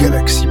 Galaxy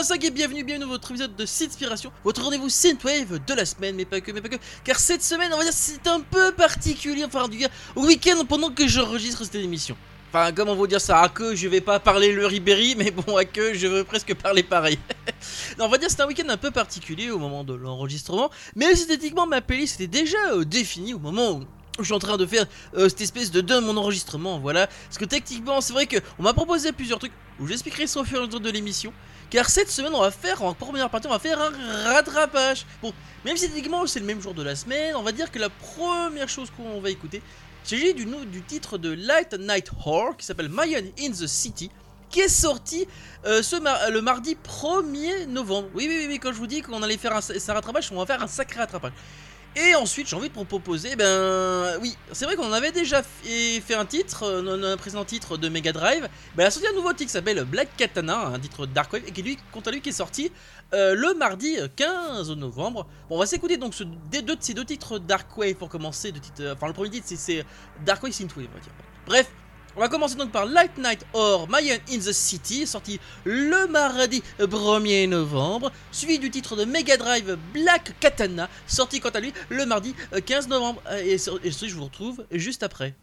85 et bienvenue, bienvenue dans votre épisode de Synspiration, votre rendez-vous Synthwave de la semaine, mais pas que, mais pas que, car cette semaine, on va dire, c'est un peu particulier, enfin, du au week-end pendant que j'enregistre cette émission. Enfin, comment vous dire ça À que je vais pas parler le Ribéry, mais bon, à que je veux presque parler pareil. non, on va dire c'est un week-end un peu particulier au moment de l'enregistrement, mais esthétiquement, ma playlist était déjà euh, définie au moment où je suis en train de faire euh, cette espèce de de mon enregistrement, voilà. Parce que techniquement, c'est vrai qu'on m'a proposé plusieurs trucs où j'expliquerai ça au fur et à mesure de l'émission. Car cette semaine, on va faire, en première partie, on va faire un rattrapage. Bon, même si techniquement c'est le même jour de la semaine, on va dire que la première chose qu'on va écouter, c'est du, titre de Light Night Horror qui s'appelle Mayan in the City qui est sorti euh, le mardi 1er novembre. Oui, oui, oui, quand je vous dis qu'on allait faire un rattrapage, on va faire un sacré rattrapage. Et ensuite, j'ai envie de proposer, ben oui, c'est vrai qu'on avait déjà fait un titre, euh, un présent titre de Mega Drive. Ben, il a sorti un nouveau titre qui s'appelle Black Katana, un titre Dark Wave, et qui lui, quant à lui, qui est sorti euh, le mardi 15 novembre. Bon, on va s'écouter donc ce, deux, ces deux titres Dark Wave pour commencer. De titre, enfin, le premier titre, c'est Dark Wave Synthwave, on va dire. Bref, on va commencer donc par Light Night or Mayan in the City, sorti le mardi 1er novembre, suivi du titre de Mega Drive Black Katana, sorti quant à lui le mardi 15 novembre. Et, et je vous retrouve juste après.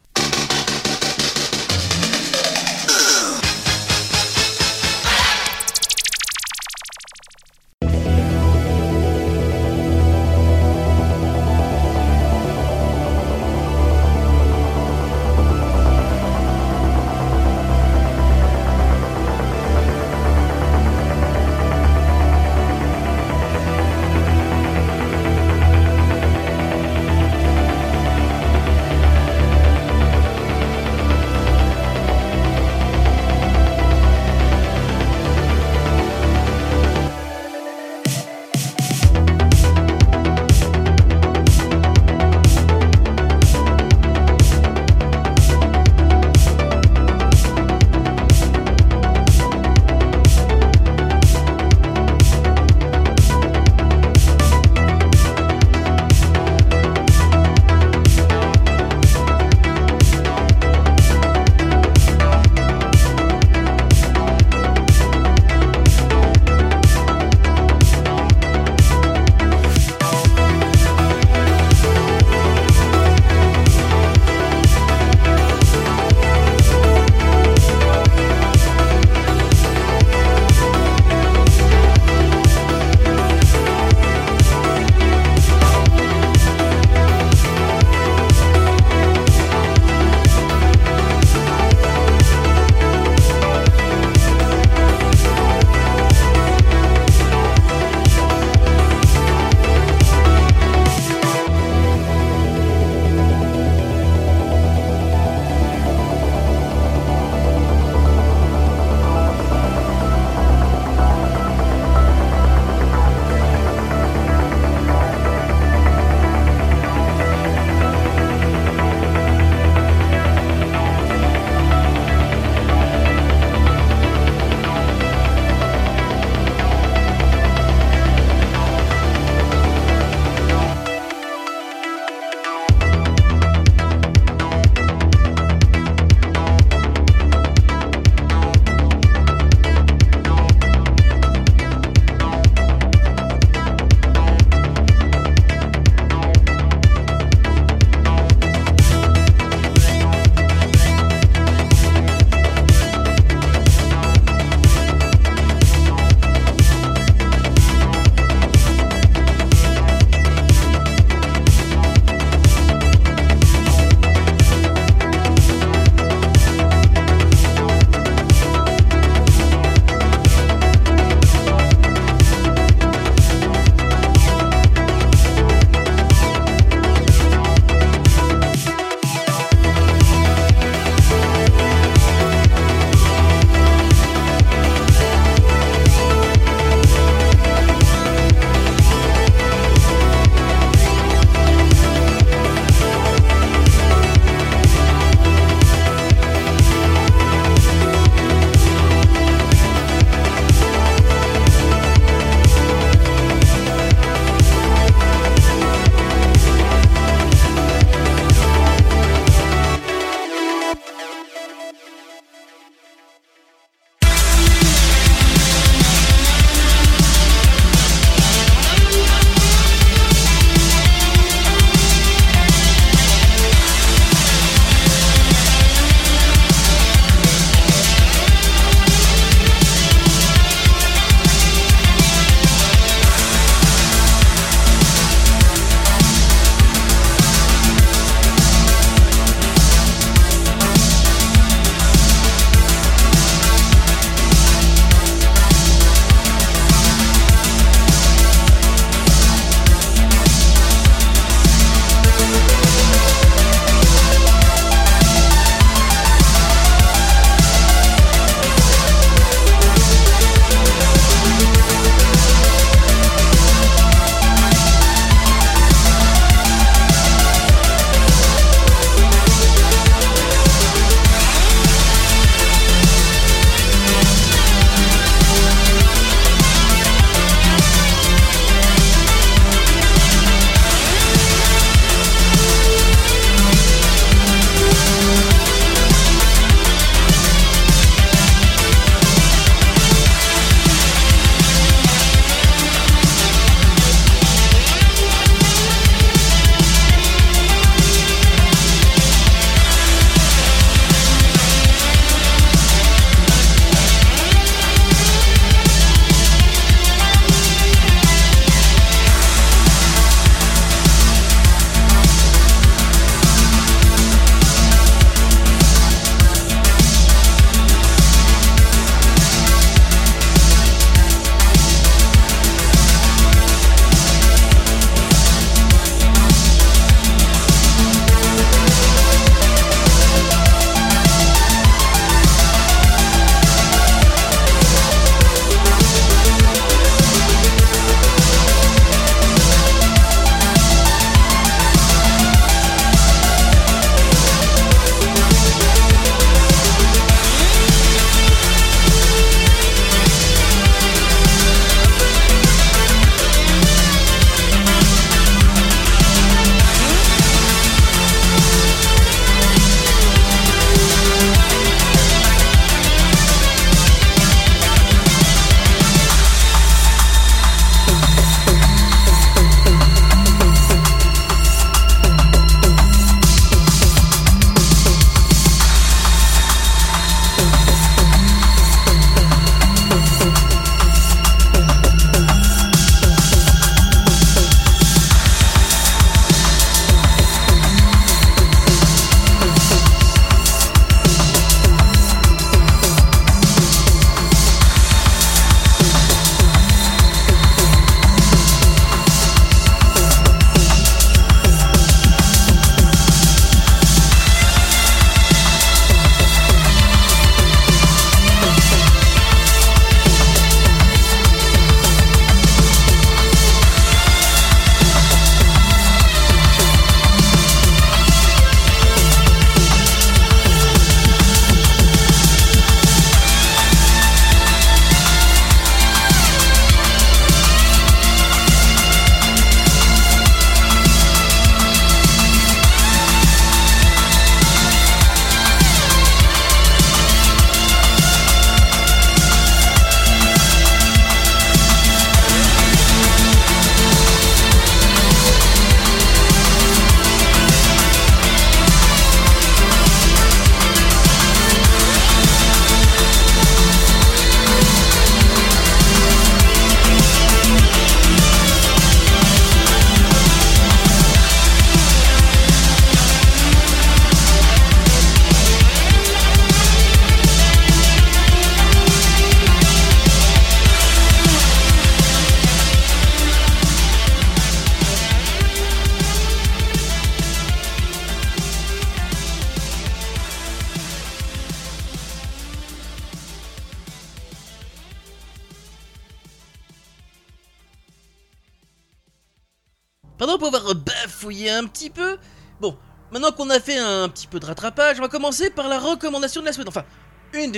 Un petit peu. Bon, maintenant qu'on a fait un petit peu de rattrapage, on va commencer par la recommandation de la semaine. Enfin, une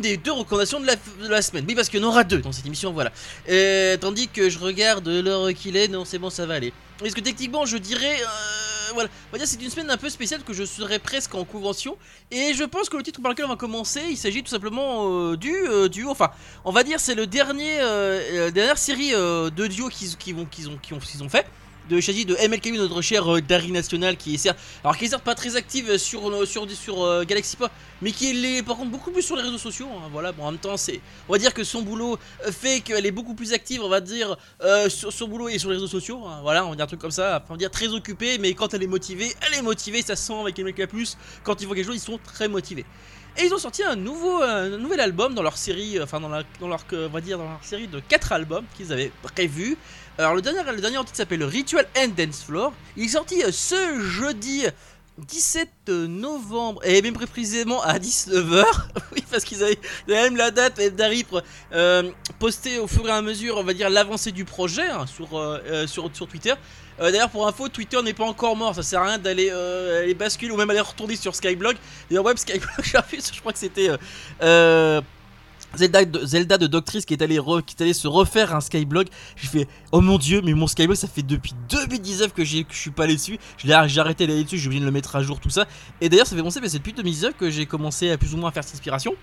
des, deux recommandations de la, semaine. Oui, parce qu'il y en aura deux dans cette émission, voilà. tandis que je regarde l'heure qu'il est, non, c'est bon, ça va aller. Parce que techniquement, je dirais. Euh, voilà, on va dire c'est une semaine un peu spéciale que je serai presque en convention. Et je pense que le titre par lequel on va commencer, il s'agit tout simplement euh, du euh, duo. Enfin, on va dire c'est le dernier, dernière série de duos qu'ils ont fait de s'agit de MLKU, notre cher euh, Dari National, qui est certes, alors qui est pas très active sur, euh, sur, sur euh, Galaxy Pop, mais qui est par contre beaucoup plus sur les réseaux sociaux. Hein, voilà, bon, en même temps, c'est, on va dire que son boulot fait qu'elle est beaucoup plus active, on va dire, sur son boulot et sur les réseaux sociaux. Hein, voilà, on va dire un truc comme ça, on va dire très occupée, mais quand elle est motivée, elle est motivée, ça sent avec MLK Plus. Quand ils font quelque chose, ils sont très motivés. Et ils ont sorti un nouveau, nouvel album dans leur série, enfin dans, la, dans leur, on va dire dans leur série de 4 albums qu'ils avaient prévus. Alors le dernier, le dernier titre s'appelle Ritual and Dance Floor. Il est sorti euh, ce jeudi 17 novembre, et même précisément à 19h. oui, parce qu'ils avaient, même la date d'Harry euh, posté au fur et à mesure, on va dire, l'avancée du projet hein, sur, euh, sur, sur Twitter. D'ailleurs, pour info, Twitter n'est pas encore mort. Ça sert à rien d'aller basculer ou même aller retourner sur Skyblog. D'ailleurs, web Skyblog, je crois que c'était Zelda de, Zelda de Doctrice qui est, allé qui est allé se refaire un Skyblog. J'ai fait Oh mon dieu, mais mon Skyblog ça fait depuis 2019 que, que je suis pas allé dessus. J'ai arrêté d'aller dessus, j'ai oublié de le mettre à jour, tout ça. Et d'ailleurs, ça fait penser, mais c'est depuis 2019 que j'ai commencé à plus ou moins faire cette inspiration.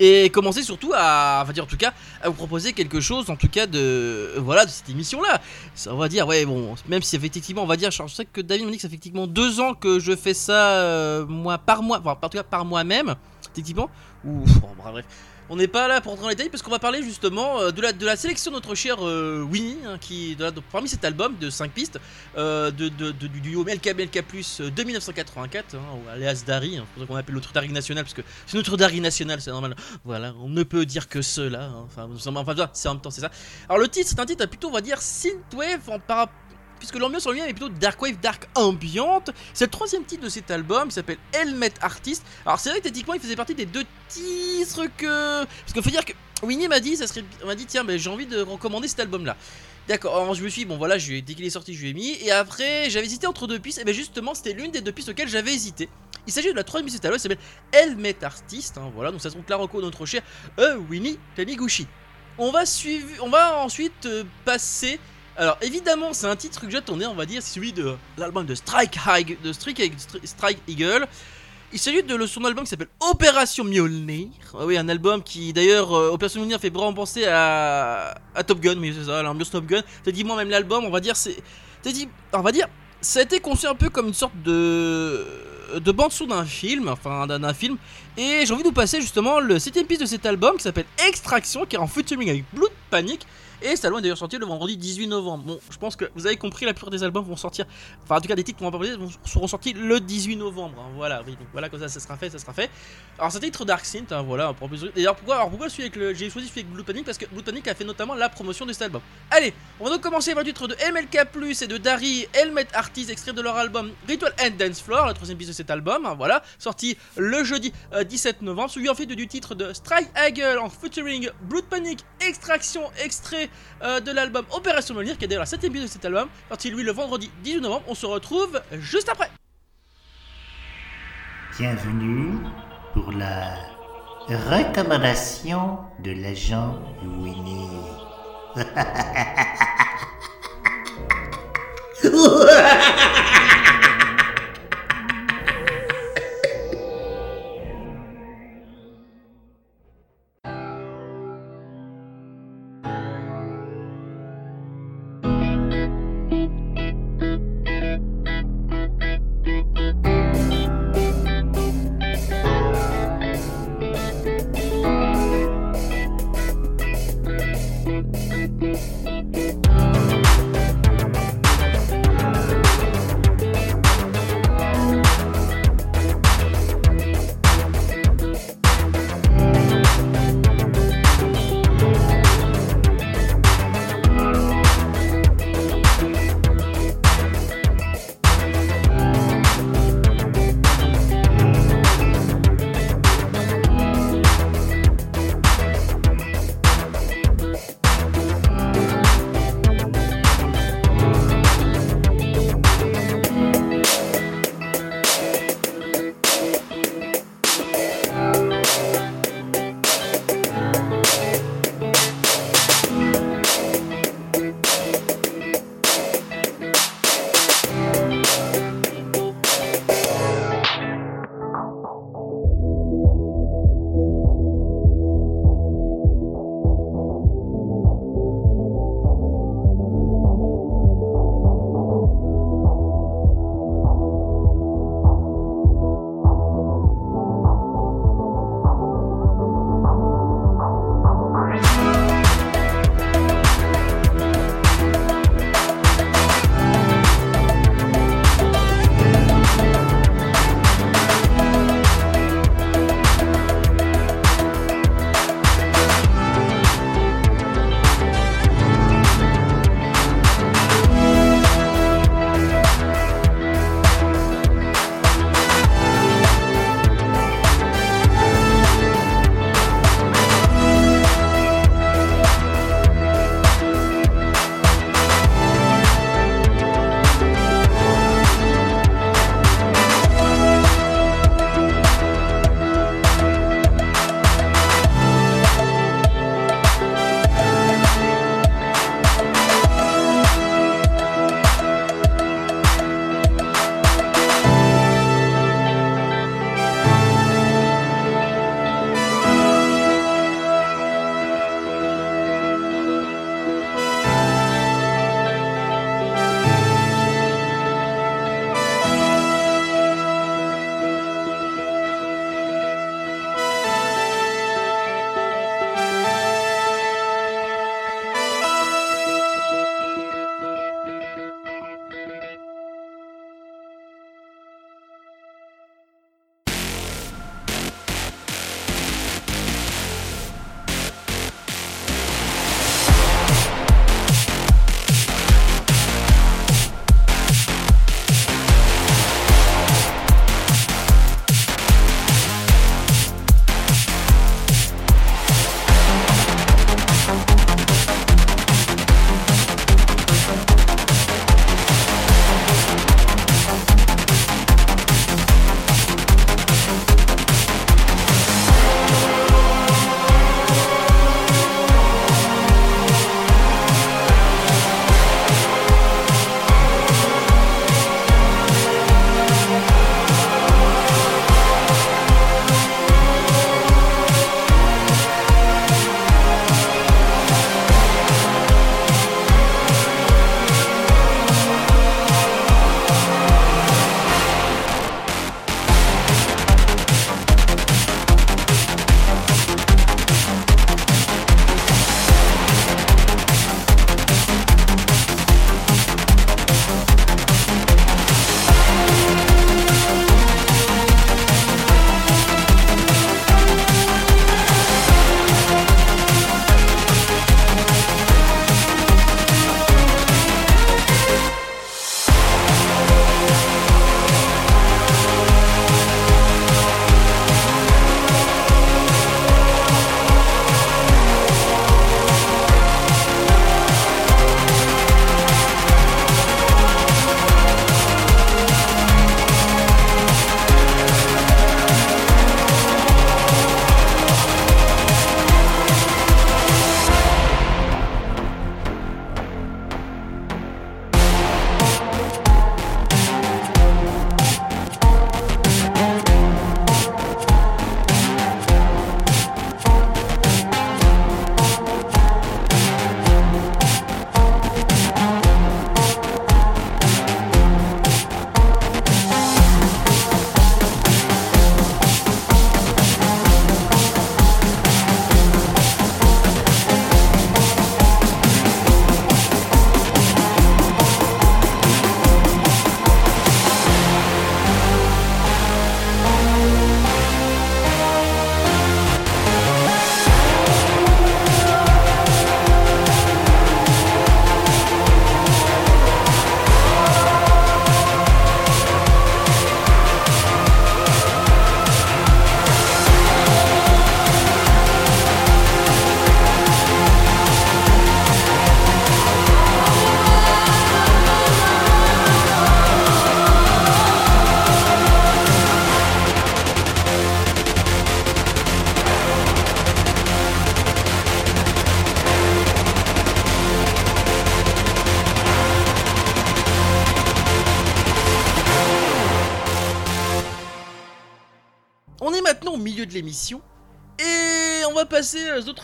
Et commencer surtout à, va dire en tout cas, à vous proposer quelque chose, en tout cas de, voilà, de cette émission-là. On va dire, ouais, bon, même si effectivement, on va dire, je sais que David me dit que ça fait effectivement deux ans que je fais ça, euh, moi, par mois, enfin, en tout cas par moi-même, effectivement. Ou, bref. On n'est pas là pour entrer dans les détails parce qu'on va parler justement euh, de la, de la sélection de notre cher euh, Winnie, hein, qui parmi cet album de 5 pistes euh, de, du duo MLK MLK Plus de 1984, hein, alias Dari, hein, c'est pour ça qu'on appelle l'autre Dari national parce que c'est notre Dari national, c'est normal. Voilà, on ne peut dire que cela. Hein, enfin, enfin, c'est en même temps, c'est ça. Alors le titre, c'est un titre plutôt, on va dire, synthwave en, par, puisque l'ambiance en lui-même est plutôt dark wave, dark ambiante. C'est le troisième titre de cet album, il s'appelle Helmet Artist. Alors c'est vrai que techniquement il faisait partie des deux titres que... Parce qu'il faut dire que Winnie m'a dit, ça serait... m'a dit tiens mais j'ai envie de recommander cet album-là. D'accord, alors je me suis dit, bon voilà, dès qu'il est sorti, je lui ai mis. Et après, j'avais hésité entre deux pistes. Et bien justement, c'était l'une des deux pistes auxquelles j'avais hésité. Il s'agit de la troisième piste album, qui s'appelle Helmet Artist. Hein, voilà, donc ça se trouve de notre cher euh, Winnie Taniguchi. On va, suivre, on va ensuite euh, passer alors évidemment, c'est un titre que j'attendais, on va dire, c'est celui de l'album de Strike, High, de Strike, Eagle. Il s'agit de son album qui s'appelle Opération Mjolnir. Ah oui, un album qui d'ailleurs, euh, Opération Mjolnir fait vraiment penser à, Top Gun, mais c'est ça, l'ambiance Top Gun. C'est dit moi même l'album, on va dire, c'est, dit, on va dire, ça a été conçu un peu comme une sorte de de bande son d'un film, enfin d'un film. Et j'ai envie de vous passer justement le septième piste de cet album qui s'appelle Extraction, qui est en featuring avec Blood Panic. Et album est d'ailleurs sorti le vendredi 18 novembre. Bon, je pense que vous avez compris, la plupart des albums vont sortir, enfin en tout cas des titres qu'on va parler seront sortis le 18 novembre. Hein. voilà, oui, donc voilà, comme ça, ça sera fait, ça sera fait. Alors c'est un titre Dark Synth, hein, voilà. D'ailleurs, pourquoi, alors pourquoi avec le, j'ai choisi celui avec Blue Panic parce que Blue Panic a fait notamment la promotion de cet album. Allez, on va donc commencer par le titre de MLK Plus et de Dari Helmet Artist, extrait de leur album Ritual and Dance Floor, la troisième piste de cet album. Hein, voilà, sorti le jeudi 17 euh, novembre. Celui en fait du titre de Strike Eagle en featuring Blood Panic, extraction, extrait euh, de l'album Opération Molnir, qui est d'ailleurs la 7 de cet album, sorti lui le vendredi 18 novembre. On se retrouve juste après. Bienvenue pour la recommandation de l'agent Winnie.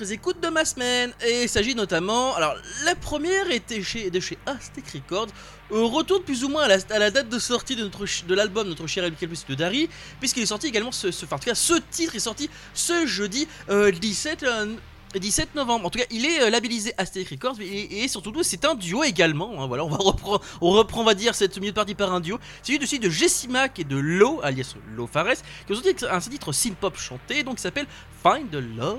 autres écoutes de ma semaine. Et il s'agit notamment. Alors, la première était chez, de chez Aztec Records. Euh, retourne plus ou moins à la, date de sortie de, notre, de l'album Notre cher Elvis de Dari. Puisqu'il est sorti également. Ce, ce- enfin, en tout cas, ce titre est sorti ce jeudi euh, 17. euh, 17 novembre. En tout cas, il est euh, labellisé Aztec Records et, et surtout c'est un duo également. hein. voilà, on va reprendre, on reprend, on va dire cette milieu de partie par un duo. C'est celui de celui de Jessie Mack et de Lo, alias Lo Fares, qui ont sorti un titre synth-pop chanté, donc s'appelle Find the Love.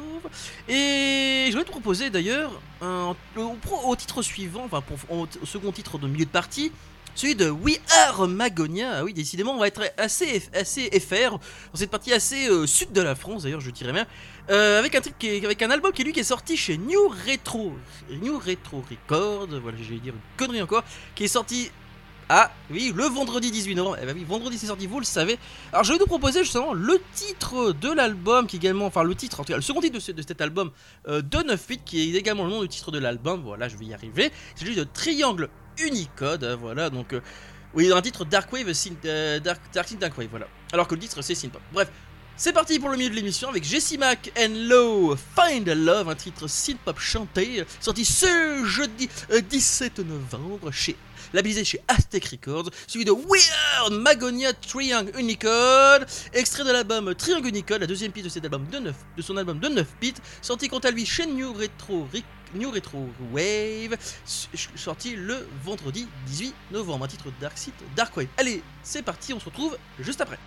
Et je voulais te proposer d'ailleurs au, titre suivant, enfin pour, au, au second titre de milieu de partie. Celui de We Are Magonia, Ah oui décidément on va être assez, assez FR, dans cette partie assez euh, sud de la France d'ailleurs je dirais même, euh, avec un truc qui est- avec un album qui est lui qui est sorti chez New Retro, New Retro Records, voilà j'allais dire une connerie encore, qui est sorti ah oui, le vendredi 18 novembre. Eh ben oui, vendredi c'est sorti, vous le savez. Alors je vais nous proposer justement le titre de l'album, qui également, enfin le titre, en tout cas le second titre de, ce- de cet album euh, de 9 8 qui est également le nom du titre de l'album. Voilà, je vais y arriver. C'est celui de Triangle Unicode. hein, voilà, donc euh, oui, un titre Dark Wave, euh, Dark, Dark Dark Wave, voilà. Alors que le titre c'est Synthpop. Bref. C'est parti pour le milieu de l'émission avec Jessie Mack and Low Find a Love, un titre synth-pop chanté, sorti ce jeudi euh, 17 novembre chez labellisé chez Aztec Records, suivi de Weird Magonia Triangle Unicode, extrait de l'album Triangle Unicode, la deuxième piste de cet album de 9, de son album de 9 bits, sorti quant à lui chez New Retro Wave, sorti le vendredi 18 novembre, un titre Dark Sith Dark Wave. Allez, c'est parti, on se retrouve juste après.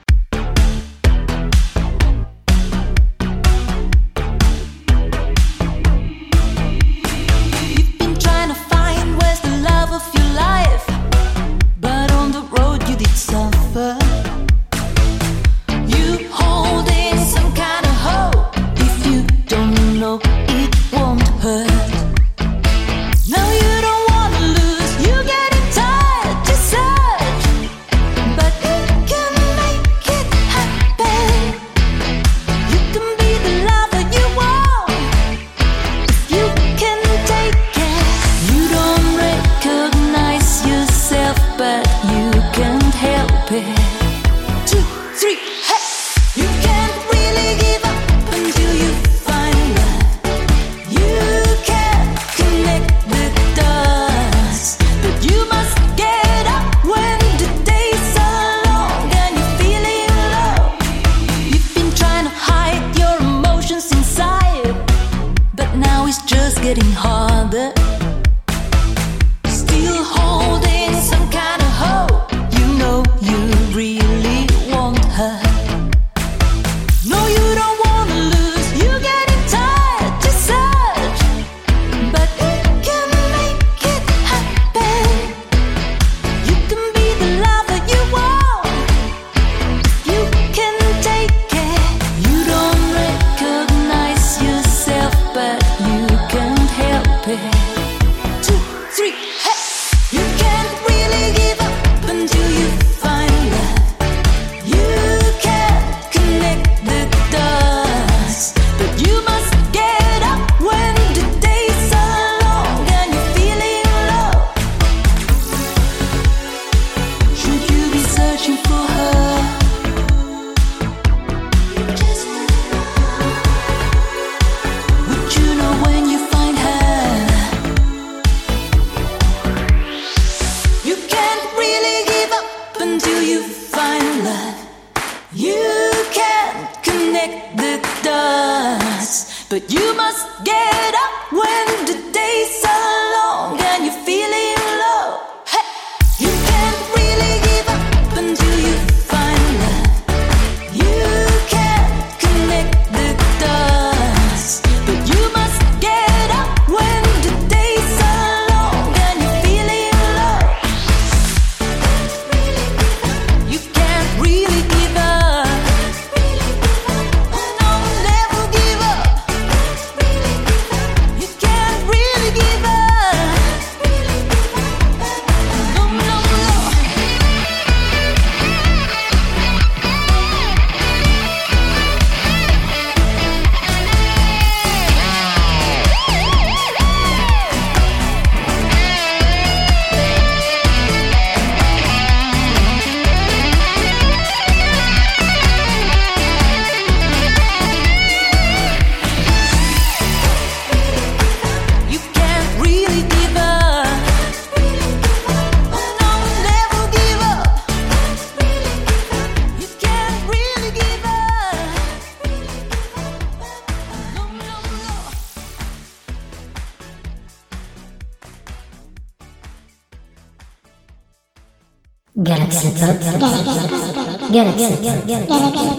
Galaxy Pop. Galaxy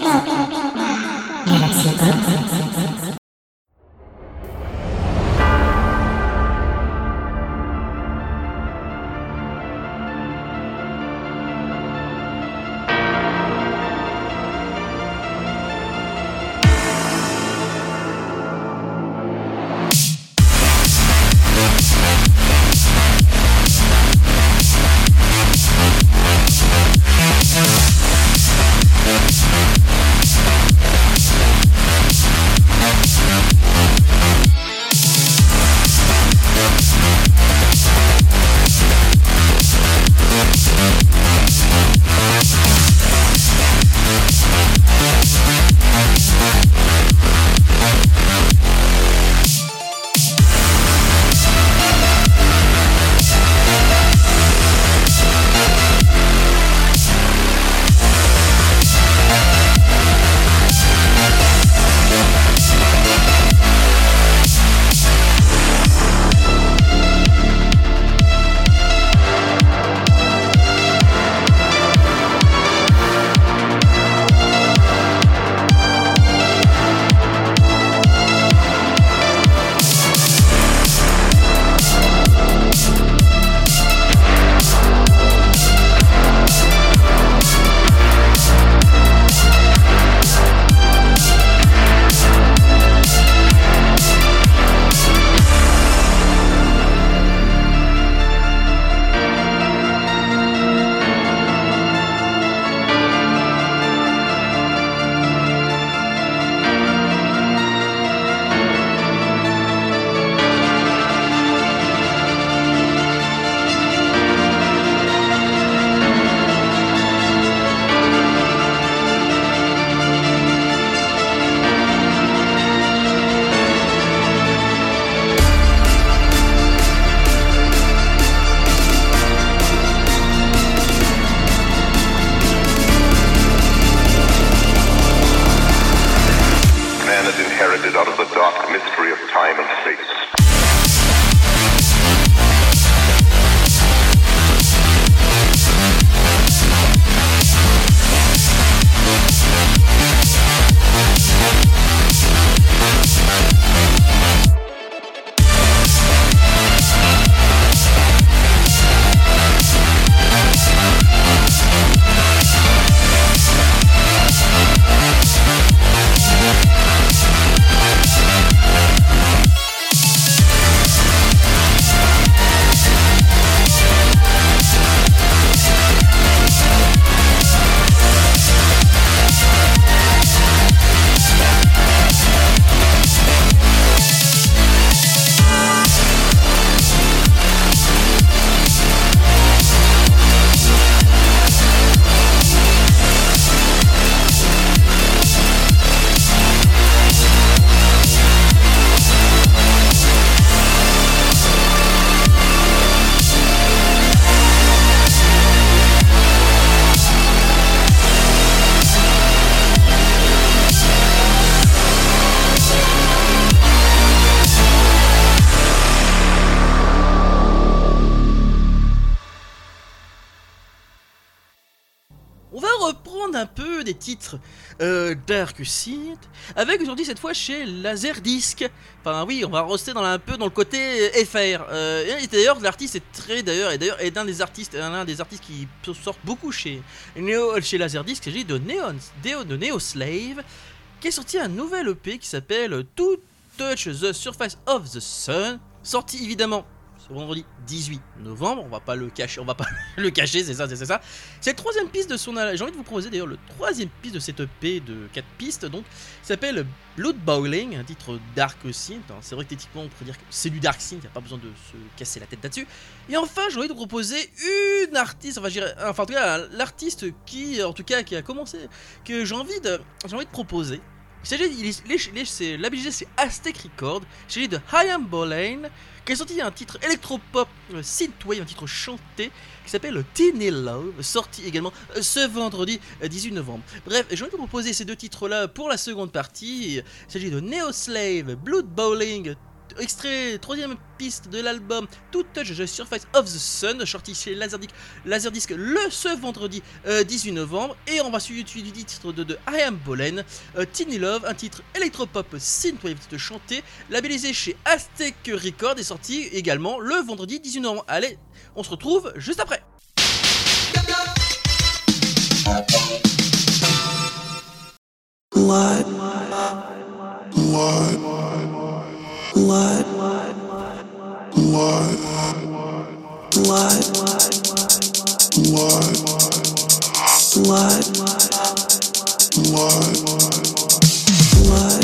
avec aujourd'hui cette fois chez Laserdisc. Enfin oui, on va rester dans un peu dans le côté FR. Euh, et d'ailleurs l'artiste est très d'ailleurs et d'ailleurs est d'un des artistes un des artistes qui sortent beaucoup chez Neo, chez Laserdisc, il s'agit de Neon de Neo Slave qui a sorti un nouvel EP qui s'appelle To Touch the Surface of the Sun, sorti évidemment ce vendredi 18 novembre, on va pas le cacher, on va pas le cacher, c'est ça, c'est ça. C'est la troisième piste de son. J'ai envie de vous proposer d'ailleurs le troisième piste de cette EP de 4 pistes, donc, s'appelle Blood Bowling, un titre dark synth. hein. C'est vrai que techniquement on pourrait dire que c'est du dark synth, il a pas besoin de se casser la tête là-dessus. Et enfin, j'ai envie de vous proposer une artiste, enfin, enfin en tout cas, l'artiste qui, en tout cas, qui a commencé, que j'ai envie j'ai envie de proposer. Il s'agit, les- les- c'est- Aztec Record, il s'agit de Hyam Boleyn, qui a sorti un titre électropop euh, un titre chanté qui s'appelle Teeny Love, sorti également euh, ce vendredi euh, 18 novembre. Bref, envie de vous proposer ces deux titres-là pour la seconde partie. Il s'agit de Neo Slave, Blood Bowling, extrait, troisième piste de l'album To Touch the Surface of the Sun, sorti chez Laserdisc, le ce vendredi euh, 18 novembre. Et on va suivre du titre de, I Am Bolen, euh, Teeny Love, un titre électropop synthwave chanté, labellisé chez Aztec Record et sorti également le vendredi 18 novembre. Allez, on se retrouve juste après. Blood. Blood. Blood. Blood.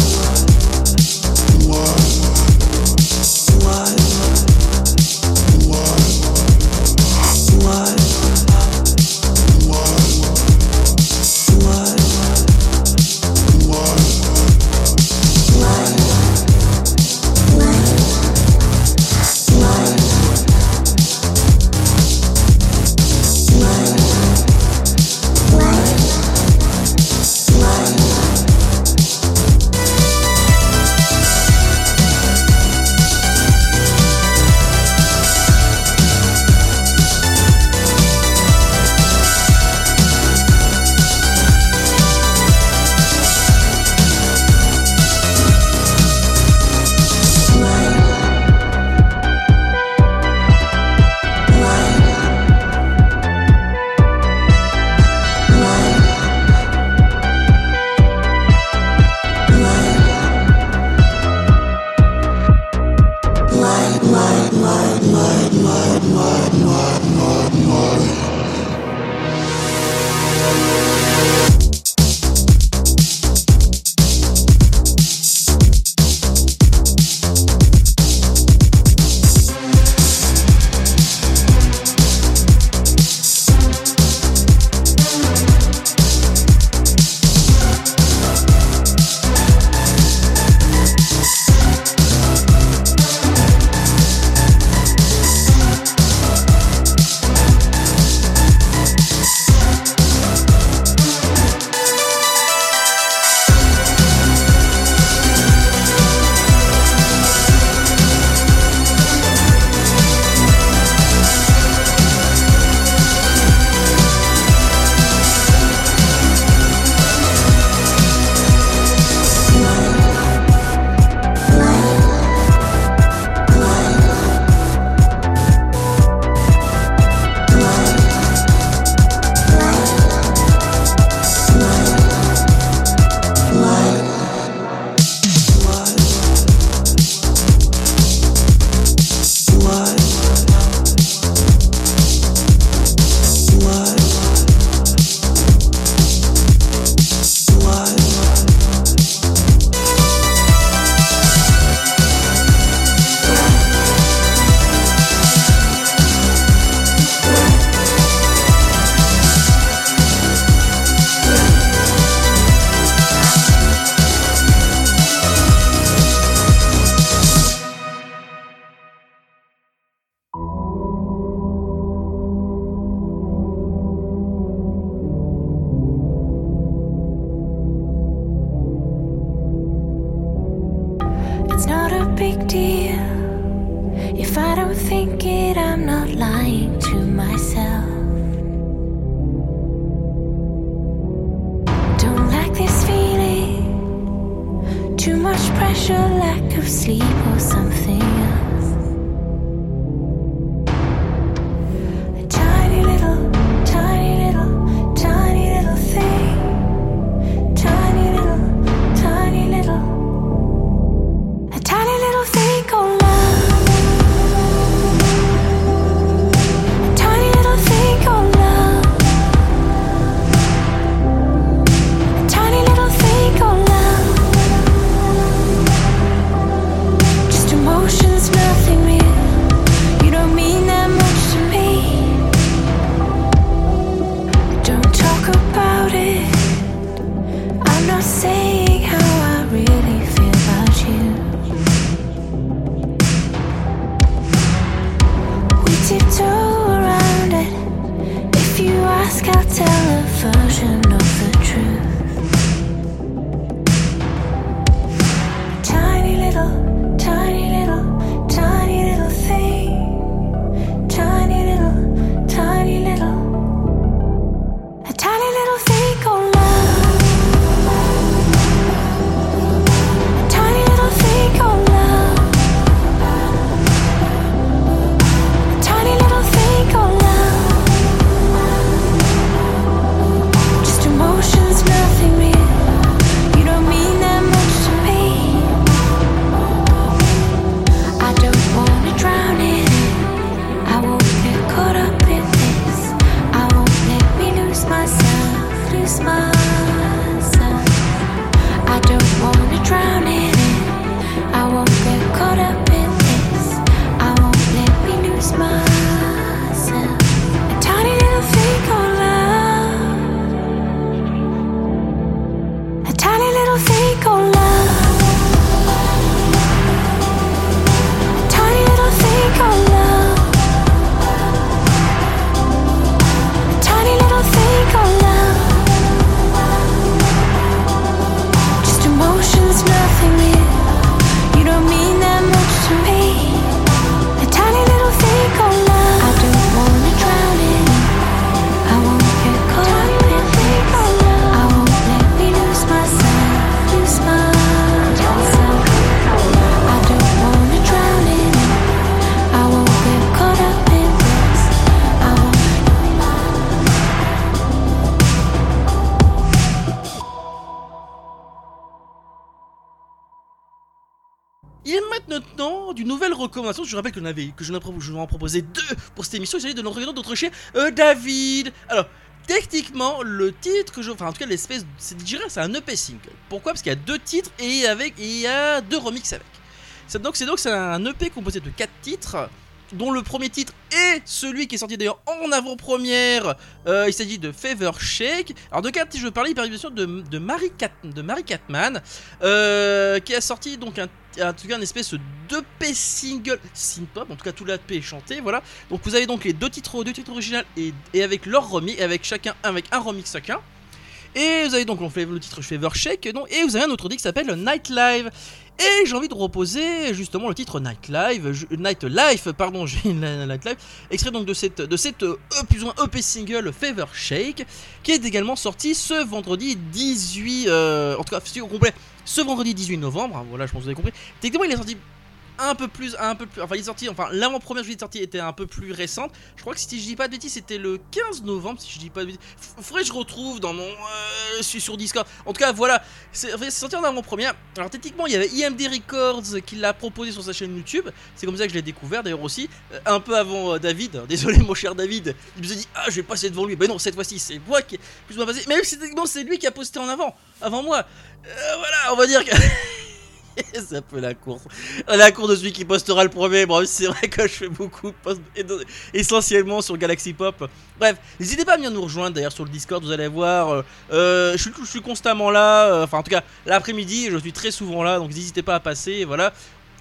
Nouvelle recommandation. Je rappelle que, j'en avais- que je, vais en proposer deux pour cette émission. Il s'agit de notre regardant notre cher euh, David. Alors, techniquement, le titre que je. Enfin, en tout cas, l'espèce. C'est je dirais, c'est un EP single. Pourquoi? Parce qu'il y a deux titres et, avec, et il y a deux remixes avec. Donc, c'est donc c'est un EP composé de quatre titres. Dont le premier titre est celui qui est sorti d'ailleurs en avant-première. Euh, il s'agit de Favor Shake. Alors, de quatre titres, je veux parler? Par émission de, de Marie Cat, de Marie Catman. euh, qui a sorti donc un en tout cas une espèce d'EP single synth-pop, en tout cas tout l'EP est chanté, voilà. Donc vous avez donc les deux titres, deux titres originaux et, avec leur remix, avec chacun, avec un remix chacun. Et vous avez donc on fait le titre Favor Shake, donc, et vous avez un autre disque qui s'appelle Night Live. Et j'ai envie de reposer justement le titre Night Live, je- Night Life, pardon, j'ai la Night Live, extrait donc de cette, de cette euh, plus ou moins EP single Favor Shake, qui est également sorti ce vendredi 18, euh, en tout cas, si au complet, ce vendredi 18 novembre, hein, voilà, je pense que vous avez compris. Techniquement, il est sorti un peu plus, un peu plus, enfin, il est sorti, enfin, l'avant-première je l'ai sorti était un peu plus récente. Je crois que si je dis pas de bêtises, c'était le 15 novembre, si je dis pas de bêtises. Faudrait que je retrouve dans mon, euh, sur Discord. En tout cas, voilà, c'est sorti en avant-première. Alors, techniquement, il y avait IMD Records qui l'a proposé sur sa chaîne YouTube. C'est comme ça que je l'ai découvert d'ailleurs aussi, euh, un peu avant euh, David. Désolé, mon cher David. Il nous a dit, ah, je vais passer devant lui. Ben non, cette fois-ci, c'est moi qui plus ou moins. Mais même si c'est lui qui a posté en avant, avant moi. Euh, voilà, on va dire que. c'est un peu la course. La course de celui qui postera le premier. C'est vrai que je fais beaucoup essentiellement sur Galaxy Pop. Bref, n'hésitez pas à venir nous rejoindre d'ailleurs sur le Discord, vous allez voir. euh, euh, je, suis, je suis constamment là. euh, Enfin, en tout cas, l'après-midi, je suis très souvent là. Donc, n'hésitez pas à passer. Voilà.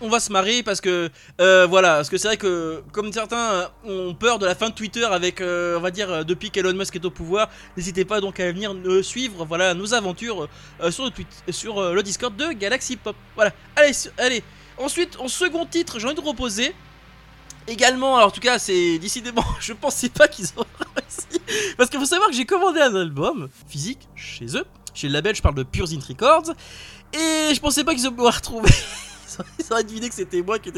On va se marrer parce que euh, voilà, parce que c'est vrai que comme certains euh, ont peur de la fin de Twitter avec, euh, on va dire, depuis qu'Elon Musk est au pouvoir, n'hésitez pas donc à venir suivre, voilà, nos aventures sur le tweet, sur Discord de Galaxy Pop. Voilà, allez, allez. Ensuite, en second titre, j'ai envie de reposer. Également, alors en tout cas, c'est décidément, je pensais pas qu'ils auraient réussi. Parce qu'il faut savoir que j'ai commandé un album physique chez eux, chez le label, je parle de Pure Int Records, et je pensais pas qu'ils retrouvé. Ils auraient- Ils auraient deviné que c'était moi qui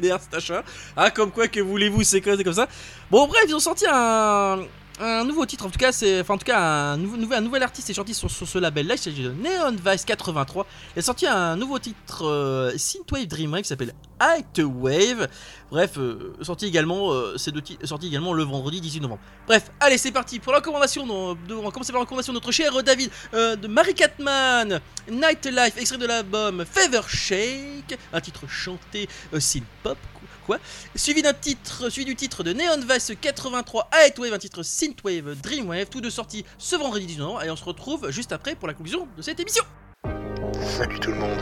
derrière cet achat. Ah, comme quoi, que voulez-vous, c'est comme ça. Bon, bref, ils ont sorti un, un nouveau titre, en tout cas, c'est, enfin, en tout cas, un, nouvel- artiste est sorti sur, ce label-là. Il s'agit de Neon Vice 83. Il a sorti un nouveau titre euh, Synthwave Dreamwave qui s'appelle Height Wave. Bref, euh, sorti également, euh, sorti également le vendredi 18 novembre. Bref, allez, c'est parti pour la recommandation. De, on va commencer par la recommandation de notre cher David euh, de Marie Catman, Night Life, extrait de l'album Feather Shake, un titre chanté euh, synth pop. Quoi Suivi d'un titre, suivi du titre de Neon Vice 83 Wave, un titre Synthwave Dreamwave, tous deux sortis ce vendredi 19 novembre, et on se retrouve juste après pour la conclusion de cette émission. Salut tout le monde,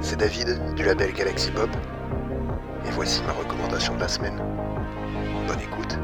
c'est David du label Galaxy Pop et voici ma recommandation de la semaine. Bonne écoute.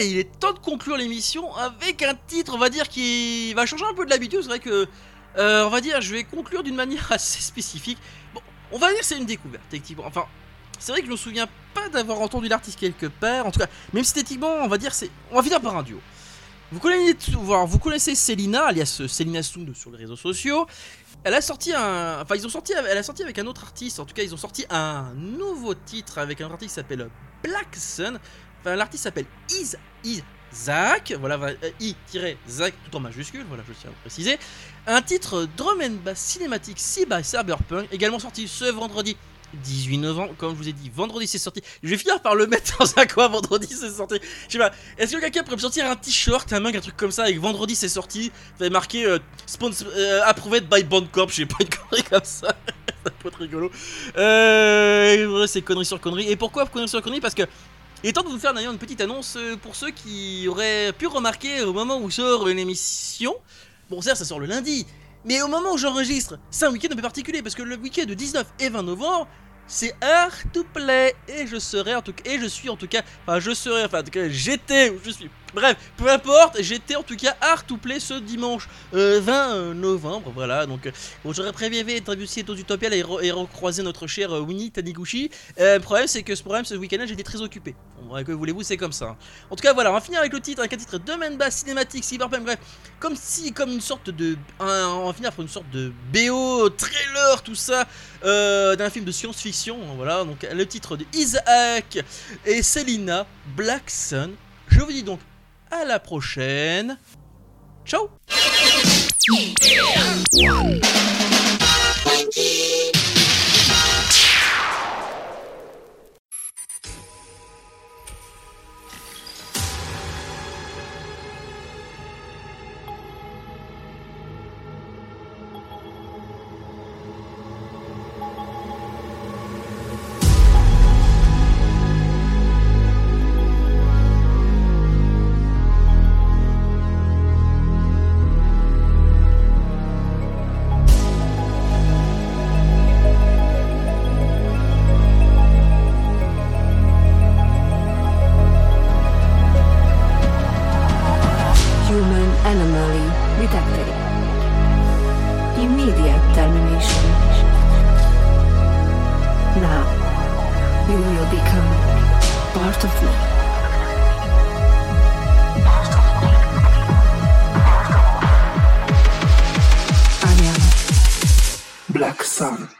Il est temps de conclure l'émission avec un titre, on va dire, qui va changer un peu de l'habitude. C'est vrai que, euh, on va dire, je vais conclure d'une manière assez spécifique. Bon, on va dire que c'est une découverte, techniquement. Enfin, c'est vrai que je me souviens pas d'avoir entendu l'artiste quelque part. En tout cas, même si techniquement, on va dire, c'est, on va finir par un duo. Vous connaissez, vous connaissez Selina, alias Selina Sound sur les réseaux sociaux. Elle a sorti un, enfin ils ont sorti, elle a sorti avec un autre artiste. En tout cas, ils ont sorti un nouveau titre avec un artiste qui s'appelle Black Sun. Enfin, l'artiste s'appelle Is Isaac. Voilà, euh, I-Zach tout en majuscule. Voilà, je tiens à le préciser. Un titre drum and bass cinématique si by Cyberpunk, également sorti ce vendredi 18 novembre, comme je vous ai dit, vendredi c'est sorti. Je vais finir par le mettre dans un coin, vendredi c'est sorti. Je sais pas, est-ce que quelqu'un pourrait me sortir un t-shirt, un mug, un truc comme ça, avec vendredi c'est sorti, va marqué euh, sponsor, euh, approved by Bandcamp, je sais pas, une connerie comme ça. peut être rigolo. Euh, c'est connerie sur connerie. Et pourquoi connerie sur connerie? Parce que. Est temps de vous faire d'ailleurs une petite annonce euh, pour ceux qui auraient pu remarquer au moment où sort une émission. Bon, certes, ça sort le lundi, mais au moment où j'enregistre, c'est un week-end un peu particulier parce que le week-end de 19 et 20 novembre, c'est Art to Play et je serai en tout cas, et je suis en tout cas, enfin je serai, enfin en tout cas j'étais, je suis, bref, peu importe, j'étais en tout cas to Play ce dimanche euh, 20 euh, novembre, voilà, donc euh, bon, j'aurais prévu interviewer Sieto Utopia et, re- et recroiser notre cher euh, Winnie Taniguchi. Euh, le problème c'est que ce problème ce week-end-là j'étais très occupé. Bon, que voulez-vous, c'est comme ça. hein. En tout cas voilà, on va finir avec le titre, avec un titre domaine bass cinématique, cyberpunk, bref, comme si, comme une sorte de, on va finir par une sorte de BO, trailer, tout ça, euh, d'un film de science-fiction. Voilà, donc le titre de Isaac et Selina Black Sun. Je vous dis donc à la prochaine. Ciao you will become part of me. Black Sun.